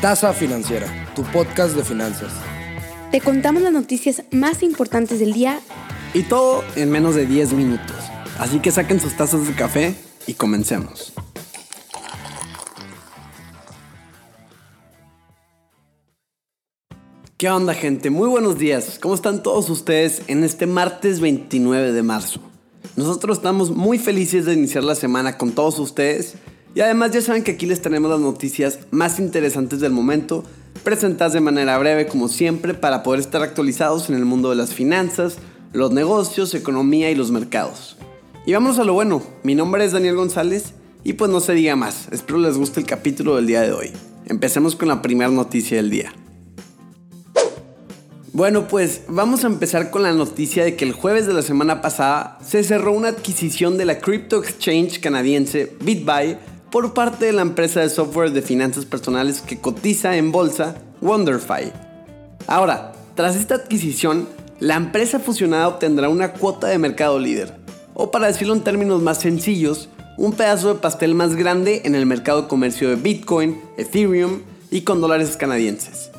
Taza Financiera, tu podcast de finanzas. Te contamos las noticias más importantes del día y todo en menos de 10 minutos. Así que saquen sus tazas de café y comencemos. ¿Qué onda gente? Muy buenos días. ¿Cómo están todos ustedes en este martes 29 de marzo? Nosotros estamos muy felices de iniciar la semana con todos ustedes y además ya saben que aquí les tenemos las noticias más interesantes del momento, presentadas de manera breve como siempre para poder estar actualizados en el mundo de las finanzas, los negocios, economía y los mercados. Y vamos a lo bueno, mi nombre es Daniel González y pues no se diga más, espero les guste el capítulo del día de hoy. Empecemos con la primera noticia del día. Bueno, pues vamos a empezar con la noticia de que el jueves de la semana pasada se cerró una adquisición de la crypto exchange canadiense BitBuy por parte de la empresa de software de finanzas personales que cotiza en bolsa WonderFi. Ahora, tras esta adquisición, la empresa fusionada obtendrá una cuota de mercado líder, o para decirlo en términos más sencillos, un pedazo de pastel más grande en el mercado de comercio de Bitcoin, Ethereum y con dólares canadienses.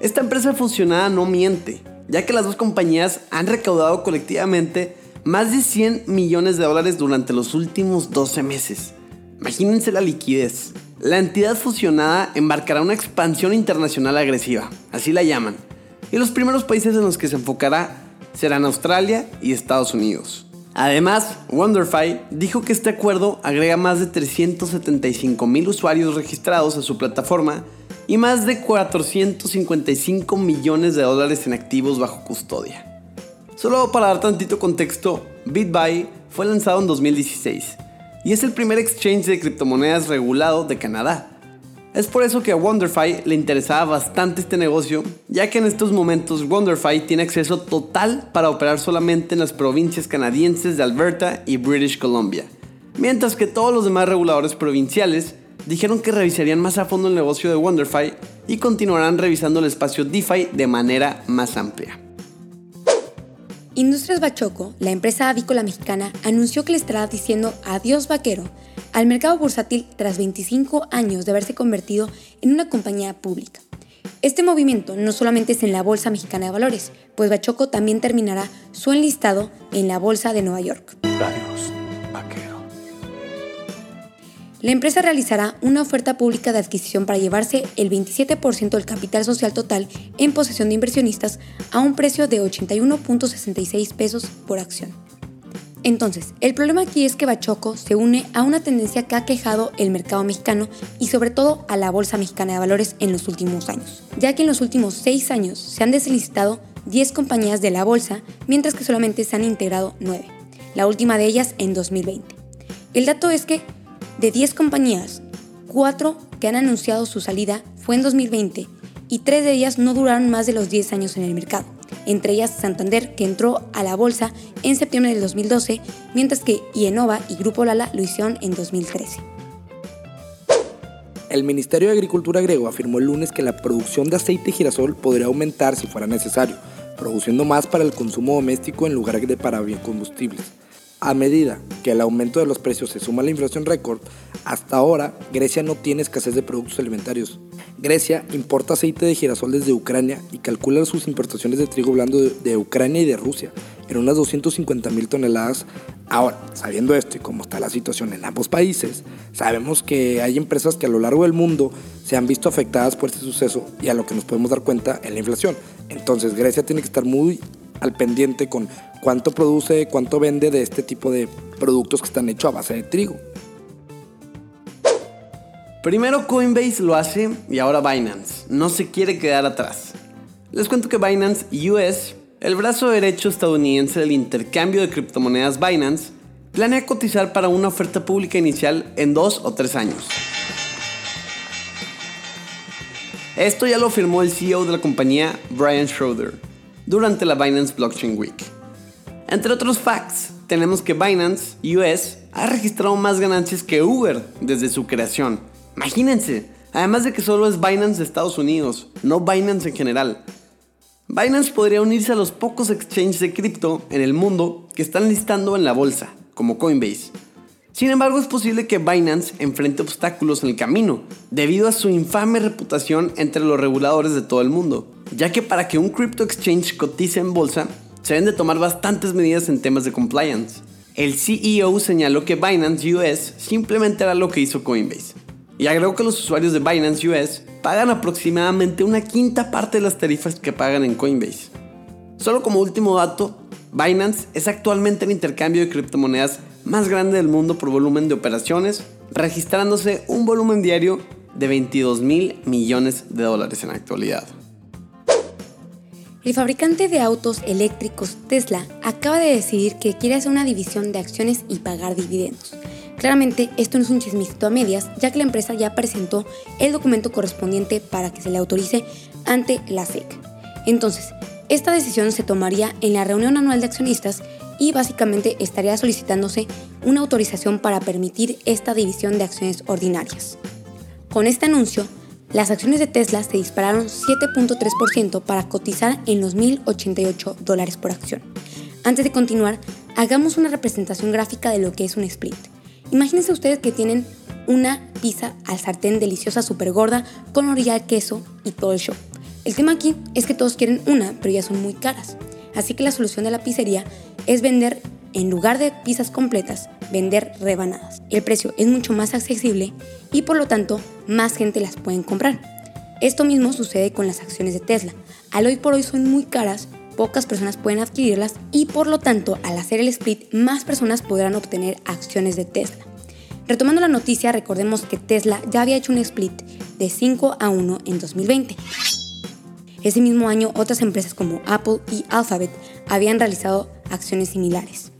Esta empresa fusionada no miente, ya que las dos compañías han recaudado colectivamente más de 100 millones de dólares durante los últimos 12 meses. Imagínense la liquidez. La entidad fusionada embarcará una expansión internacional agresiva, así la llaman, y los primeros países en los que se enfocará serán Australia y Estados Unidos. Además, WonderFi dijo que este acuerdo agrega más de 375 mil usuarios registrados a su plataforma y más de 455 millones de dólares en activos bajo custodia. Solo para dar tantito contexto, BitBuy fue lanzado en 2016 y es el primer exchange de criptomonedas regulado de Canadá. Es por eso que a WonderFi le interesaba bastante este negocio, ya que en estos momentos WonderFi tiene acceso total para operar solamente en las provincias canadienses de Alberta y British Columbia, mientras que todos los demás reguladores provinciales dijeron que revisarían más a fondo el negocio de WonderFi y continuarán revisando el espacio DeFi de manera más amplia. Industrias Bachoco, la empresa avícola mexicana, anunció que le estará diciendo adiós vaquero al mercado bursátil tras 25 años de haberse convertido en una compañía pública. Este movimiento no solamente es en la Bolsa Mexicana de Valores, pues Bachoco también terminará su enlistado en la Bolsa de Nueva York. La empresa realizará una oferta pública de adquisición para llevarse el 27% del capital social total en posesión de inversionistas a un precio de 81.66 pesos por acción. Entonces, el problema aquí es que Bachoco se une a una tendencia que ha quejado el mercado mexicano y sobre todo a la Bolsa Mexicana de Valores en los últimos años, ya que en los últimos 6 años se han deslistado 10 compañías de la bolsa, mientras que solamente se han integrado 9, la última de ellas en 2020. El dato es que de 10 compañías, 4 que han anunciado su salida fue en 2020 y 3 de ellas no duraron más de los 10 años en el mercado, entre ellas Santander, que entró a la bolsa en septiembre del 2012, mientras que Ienova y Grupo Lala lo hicieron en 2013. El Ministerio de Agricultura griego afirmó el lunes que la producción de aceite de girasol podría aumentar si fuera necesario, produciendo más para el consumo doméstico en lugar de para biocombustibles. A medida que el aumento de los precios se suma a la inflación récord, hasta ahora Grecia no tiene escasez de productos alimentarios. Grecia importa aceite de girasol desde Ucrania y calcula sus importaciones de trigo blando de, Ucrania y de Rusia en unas 250 mil toneladas. Ahora, sabiendo esto y cómo está la situación en ambos países, sabemos que hay empresas que a lo largo del mundo se han visto afectadas por este suceso y a lo que nos podemos dar cuenta en la inflación. Entonces Grecia tiene que estar muy al pendiente con cuánto produce, cuánto vende de este tipo de productos que están hechos a base de trigo. Primero Coinbase lo hace y ahora Binance. No se quiere quedar atrás. Les cuento que Binance US, el brazo derecho estadounidense del intercambio de criptomonedas Binance, planea cotizar para una oferta pública inicial en dos o tres años. Esto ya lo firmó el CEO de la compañía, Brian Schroeder, durante la Binance Blockchain Week. Entre otros facts, tenemos que Binance US ha registrado más ganancias que Uber desde su creación. Imagínense, además de que solo es Binance de Estados Unidos, no Binance en general. Binance podría unirse a los pocos exchanges de cripto en el mundo que están listando en la bolsa, como Coinbase. Sin embargo, es posible que Binance enfrente obstáculos en el camino, debido a su infame reputación entre los reguladores de todo el mundo, ya que para que un crypto exchange cotice en bolsa, se deben de tomar bastantes medidas en temas de compliance. El CEO señaló que Binance US simplemente hará lo que hizo Coinbase, y agregó que los usuarios de Binance US pagan aproximadamente una quinta parte de las tarifas que pagan en Coinbase. Solo como último dato, Binance es actualmente el intercambio de criptomonedas más grande del mundo por volumen de operaciones, registrándose un volumen diario de 22 mil millones de dólares en la actualidad. El fabricante de autos eléctricos Tesla acaba de decidir que quiere hacer una división de acciones y pagar dividendos. Claramente esto no es un chismito a medias, ya que la empresa ya presentó el documento correspondiente para que se le autorice ante la SEC. Entonces, esta decisión se tomaría en la reunión anual de accionistas y básicamente estaría solicitándose una autorización para permitir esta división de acciones ordinarias. Con este anuncio, las acciones de Tesla se dispararon 7.3% para cotizar en los 1.088 dólares por acción. Antes de continuar, hagamos una representación gráfica de lo que es un split. Imagínense ustedes que tienen una pizza al sartén deliciosa, súper gorda, con orilla de queso y todo el show. El tema aquí es que todos quieren una, pero ya son muy caras. Así que la solución de la pizzería es vender, en lugar de pizzas completas, vender rebanadas. El precio es mucho más accesible y por lo tanto más gente las pueden comprar. Esto mismo sucede con las acciones de Tesla. Al hoy por hoy son muy caras, pocas personas pueden adquirirlas y por lo tanto al hacer el split más personas podrán obtener acciones de Tesla. Retomando la noticia, recordemos que Tesla ya había hecho un split de 5 a 1 en 2020. Ese mismo año otras empresas como Apple y Alphabet habían realizado acciones similares.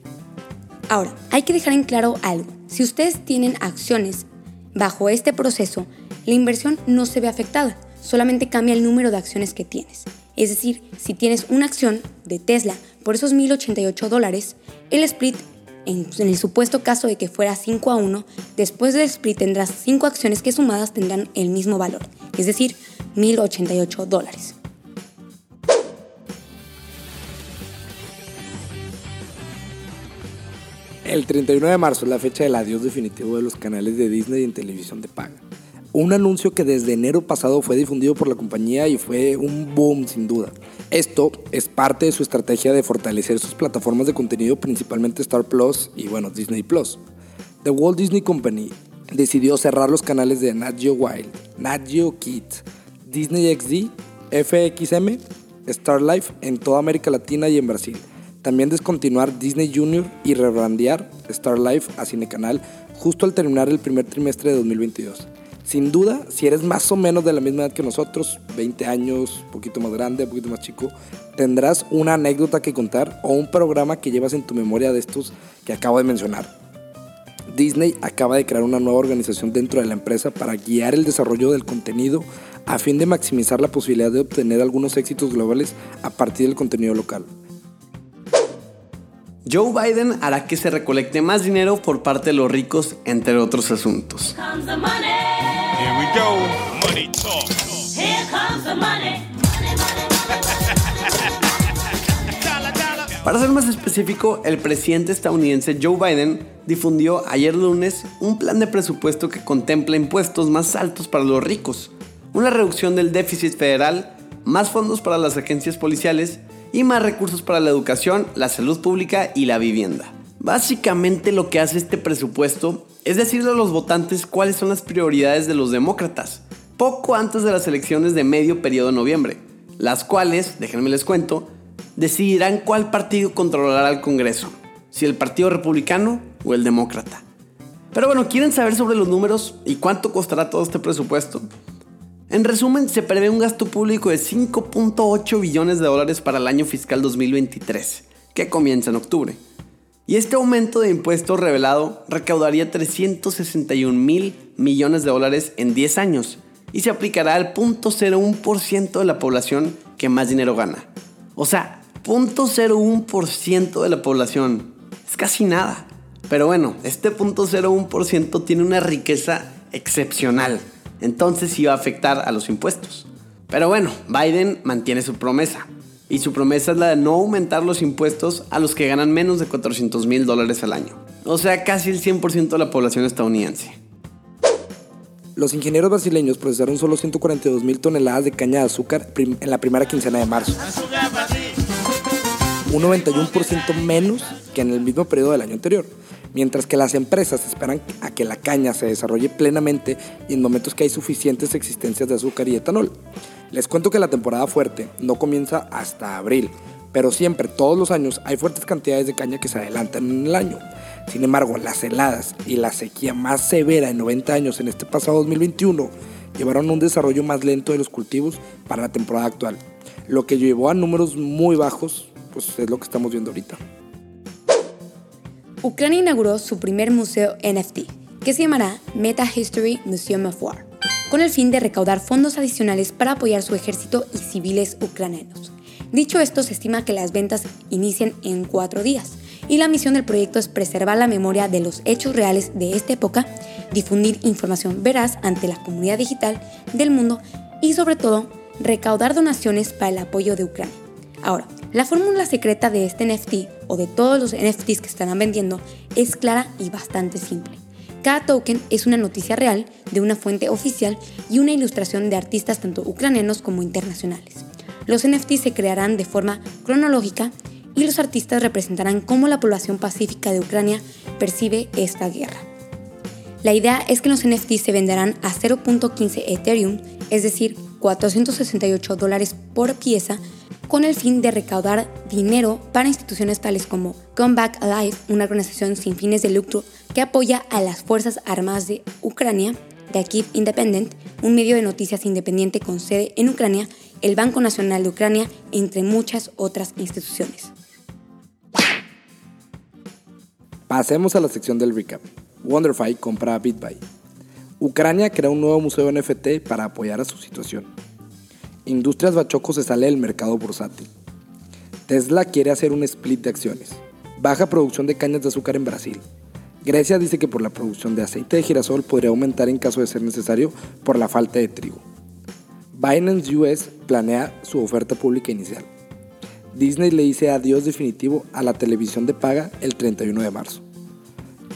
Ahora, hay que dejar en claro algo. Si ustedes tienen acciones bajo este proceso, la inversión no se ve afectada, solamente cambia el número de acciones que tienes. Es decir, si tienes una acción de Tesla por esos 1.088 dólares, el split, en, el supuesto caso de que fuera 5 a 1, después del split tendrás 5 acciones que sumadas tendrán el mismo valor, es decir, 1.088 dólares. El 31 de marzo es la fecha del adiós definitivo de los canales de Disney en televisión de paga. Un anuncio que desde enero pasado fue difundido por la compañía y fue un boom sin duda. Esto es parte de su estrategia de fortalecer sus plataformas de contenido, principalmente Star Plus y bueno, Disney Plus. The Walt Disney Company decidió cerrar los canales de Nat Geo Wild, Nat Geo Kids, Disney XD, FXM, Star Life en toda América Latina y en Brasil también descontinuar Disney Junior y rebrandear Star Life a Cinecanal justo al terminar el primer trimestre de 2022. Sin duda, si eres más o menos de la misma edad que nosotros, 20 años, un poquito más grande, un poquito más chico, tendrás una anécdota que contar o un programa que llevas en tu memoria de estos que acabo de mencionar. Disney acaba de crear una nueva organización dentro de la empresa para guiar el desarrollo del contenido a fin de maximizar la posibilidad de obtener algunos éxitos globales a partir del contenido local. Joe Biden hará que se recolecte más dinero por parte de los ricos, entre otros asuntos. Para ser más específico, el presidente estadounidense Joe Biden difundió ayer lunes un plan de presupuesto que contempla impuestos más altos para los ricos, una reducción del déficit federal, más fondos para las agencias policiales y más recursos para la educación, la salud pública y la vivienda. Básicamente lo que hace este presupuesto es decirle a los votantes cuáles son las prioridades de los demócratas, poco antes de las elecciones de medio periodo de noviembre, las cuales, déjenme les cuento, decidirán cuál partido controlará el Congreso, si el Partido Republicano o el Demócrata. Pero bueno, ¿quieren saber sobre los números y cuánto costará todo este presupuesto? En resumen, se prevé un gasto público de 5.8 billones de dólares para el año fiscal 2023, que comienza en octubre. Y este aumento de impuestos revelado recaudaría 361 mil millones de dólares en 10 años y se aplicará al 0.01% de la población que más dinero gana. O sea, 0.01% de la población. Es casi nada. Pero bueno, este 0.01% tiene una riqueza excepcional entonces iba a afectar a los impuestos. Pero bueno, Biden mantiene su promesa. Y su promesa es la de no aumentar los impuestos a los que ganan menos de 400 mil dólares al año. o sea, casi el 100% de la población estadounidense. Los ingenieros brasileños procesaron solo 142 mil toneladas de caña de azúcar en la primera quincena de marzo. Un 91% menos que en el mismo periodo del año anterior. Mientras que las empresas esperan a que la caña se desarrolle plenamente y en momentos que hay suficientes existencias de azúcar y etanol. Les cuento que la temporada fuerte no comienza hasta abril, pero siempre, todos los años, hay fuertes cantidades de caña que se adelantan en el año. Sin embargo, las heladas y la sequía más severa en 90 años en este pasado 2021 llevaron a un desarrollo más lento de los cultivos para la temporada actual, lo que llevó a números muy bajos, pues es lo que estamos viendo ahorita. Ucrania inauguró su primer museo NFT, que se llamará Meta History Museum of War, con el fin de recaudar fondos adicionales para apoyar su ejército y civiles ucranianos. Dicho esto, se estima que las ventas inicien en cuatro días y la misión del proyecto es preservar la memoria de los hechos reales de esta época, difundir información veraz ante la comunidad digital del mundo y sobre todo recaudar donaciones para el apoyo de Ucrania. Ahora, la fórmula secreta de este NFT o de todos los NFTs que estarán vendiendo es clara y bastante simple. Cada token es una noticia real de una fuente oficial y una ilustración de artistas tanto ucranianos como internacionales. Los NFTs se crearán de forma cronológica y los artistas representarán cómo la población pacífica de Ucrania percibe esta guerra. La idea es que los NFTs se venderán a 0.15 Ethereum, es decir, 468 dólares por pieza, con el fin de recaudar dinero para instituciones tales como Come Back Alive, una organización sin fines de lucro que apoya a las Fuerzas Armadas de Ucrania, The Independent, un medio de noticias independiente con sede en Ucrania, el Banco Nacional de Ucrania, entre muchas otras instituciones. Pasemos a la sección del recap. Wonderfy compra a BitBuy. Ucrania crea un nuevo museo NFT para apoyar a su situación. Industrias Bachoco se sale del mercado bursátil. Tesla quiere hacer un split de acciones. Baja producción de cañas de azúcar en Brasil. Grecia dice que por la producción de aceite de girasol podría aumentar en caso de ser necesario por la falta de trigo. Binance US planea su oferta pública inicial. Disney le dice adiós definitivo a la televisión de paga el 31 de marzo.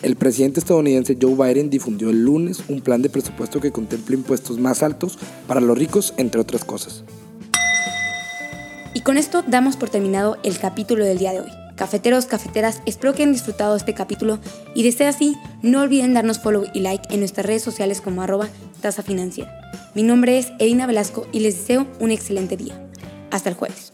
El presidente estadounidense Joe Biden difundió el lunes un plan de presupuesto que contempla impuestos más altos para los ricos, entre otras cosas. Y con esto damos por terminado el capítulo del día de hoy. Cafeteros, cafeteras, espero que hayan disfrutado este capítulo y de ser así, no olviden darnos follow y like en nuestras redes sociales como arroba tasa financiera. Mi nombre es Edina Velasco y les deseo un excelente día. Hasta el jueves.